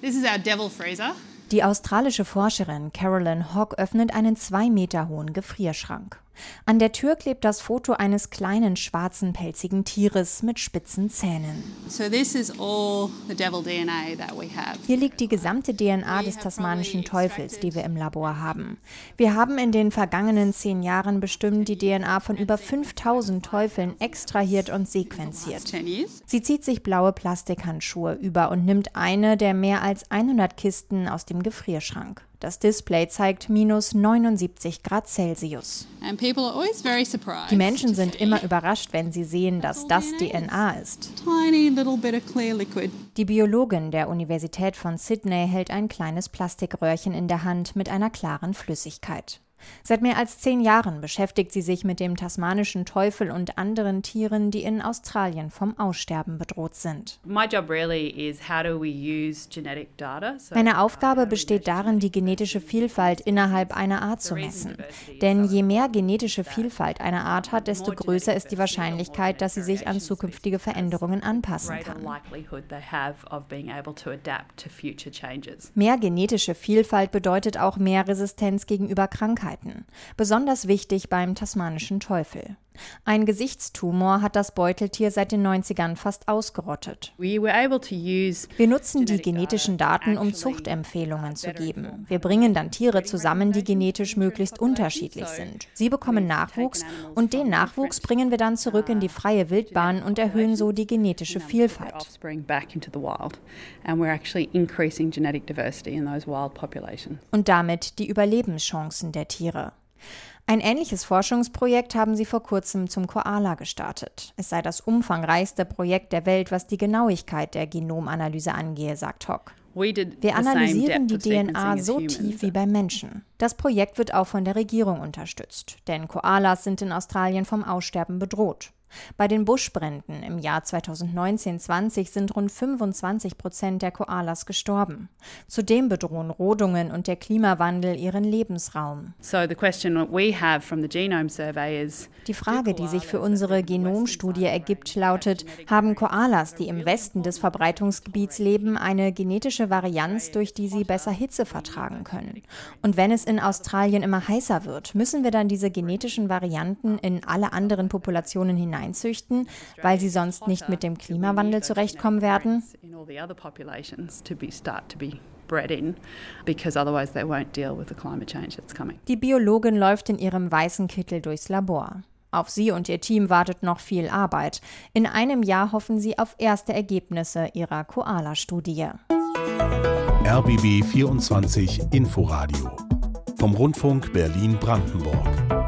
This is our devil freezer. Die australische Forscherin Carolyn Hogg öffnet einen zwei Meter hohen Gefrierschrank. An der Tür klebt das Foto eines kleinen schwarzen pelzigen Tieres mit spitzen Zähnen. So this is all the devil DNA that we have. Hier liegt die gesamte DNA des tasmanischen Teufels, die wir im Labor haben. Wir haben in den vergangenen zehn Jahren bestimmt die DNA von über 5000 Teufeln extrahiert und sequenziert. Sie zieht sich blaue Plastikhandschuhe über und nimmt eine der mehr als 100 Kisten aus dem Gefrierschrank. Das Display zeigt minus 79 Grad Celsius. Die Menschen sind immer überrascht, wenn sie sehen, dass das DNA ist. Die Biologin der Universität von Sydney hält ein kleines Plastikröhrchen in der Hand mit einer klaren Flüssigkeit. Seit mehr als zehn Jahren beschäftigt sie sich mit dem tasmanischen Teufel und anderen Tieren, die in Australien vom Aussterben bedroht sind. Meine Aufgabe besteht darin, die genetische Vielfalt innerhalb einer Art zu messen. Denn je mehr genetische Vielfalt eine Art hat, desto größer ist die Wahrscheinlichkeit, dass sie sich an zukünftige Veränderungen anpassen kann. Mehr genetische Vielfalt bedeutet auch mehr Resistenz gegenüber Krankheiten. Krankheiten, besonders wichtig beim tasmanischen Teufel. Ein Gesichtstumor hat das Beuteltier seit den 90ern fast ausgerottet. Wir nutzen die genetischen Daten, um Zuchtempfehlungen zu geben. Wir bringen dann Tiere zusammen, die genetisch möglichst unterschiedlich sind. Sie bekommen Nachwuchs und den Nachwuchs bringen wir dann zurück in die freie Wildbahn und erhöhen so die genetische Vielfalt. Und damit die Überlebenschancen der Tiere. Ein ähnliches Forschungsprojekt haben sie vor kurzem zum Koala gestartet. Es sei das umfangreichste Projekt der Welt, was die Genauigkeit der Genomanalyse angehe, sagt Hock. Wir analysieren die DNA so tief wie beim Menschen. Das Projekt wird auch von der Regierung unterstützt, denn Koalas sind in Australien vom Aussterben bedroht. Bei den Buschbränden im Jahr 2019-20 sind rund 25 Prozent der Koalas gestorben. Zudem bedrohen Rodungen und der Klimawandel ihren Lebensraum. Die Frage, die sich für unsere Genomstudie ergibt, lautet, haben Koalas, die im Westen des Verbreitungsgebiets leben, eine genetische Varianz, durch die sie besser Hitze vertragen können? Und wenn es in Australien immer heißer wird, müssen wir dann diese genetischen Varianten in alle anderen Populationen hinein hineinzüchten, weil sie sonst nicht mit dem Klimawandel zurechtkommen werden? Die Biologin läuft in ihrem weißen Kittel durchs Labor. Auf sie und ihr Team wartet noch viel Arbeit. In einem Jahr hoffen sie auf erste Ergebnisse ihrer Koala-Studie. RBB 24 Inforadio vom Rundfunk Berlin-Brandenburg.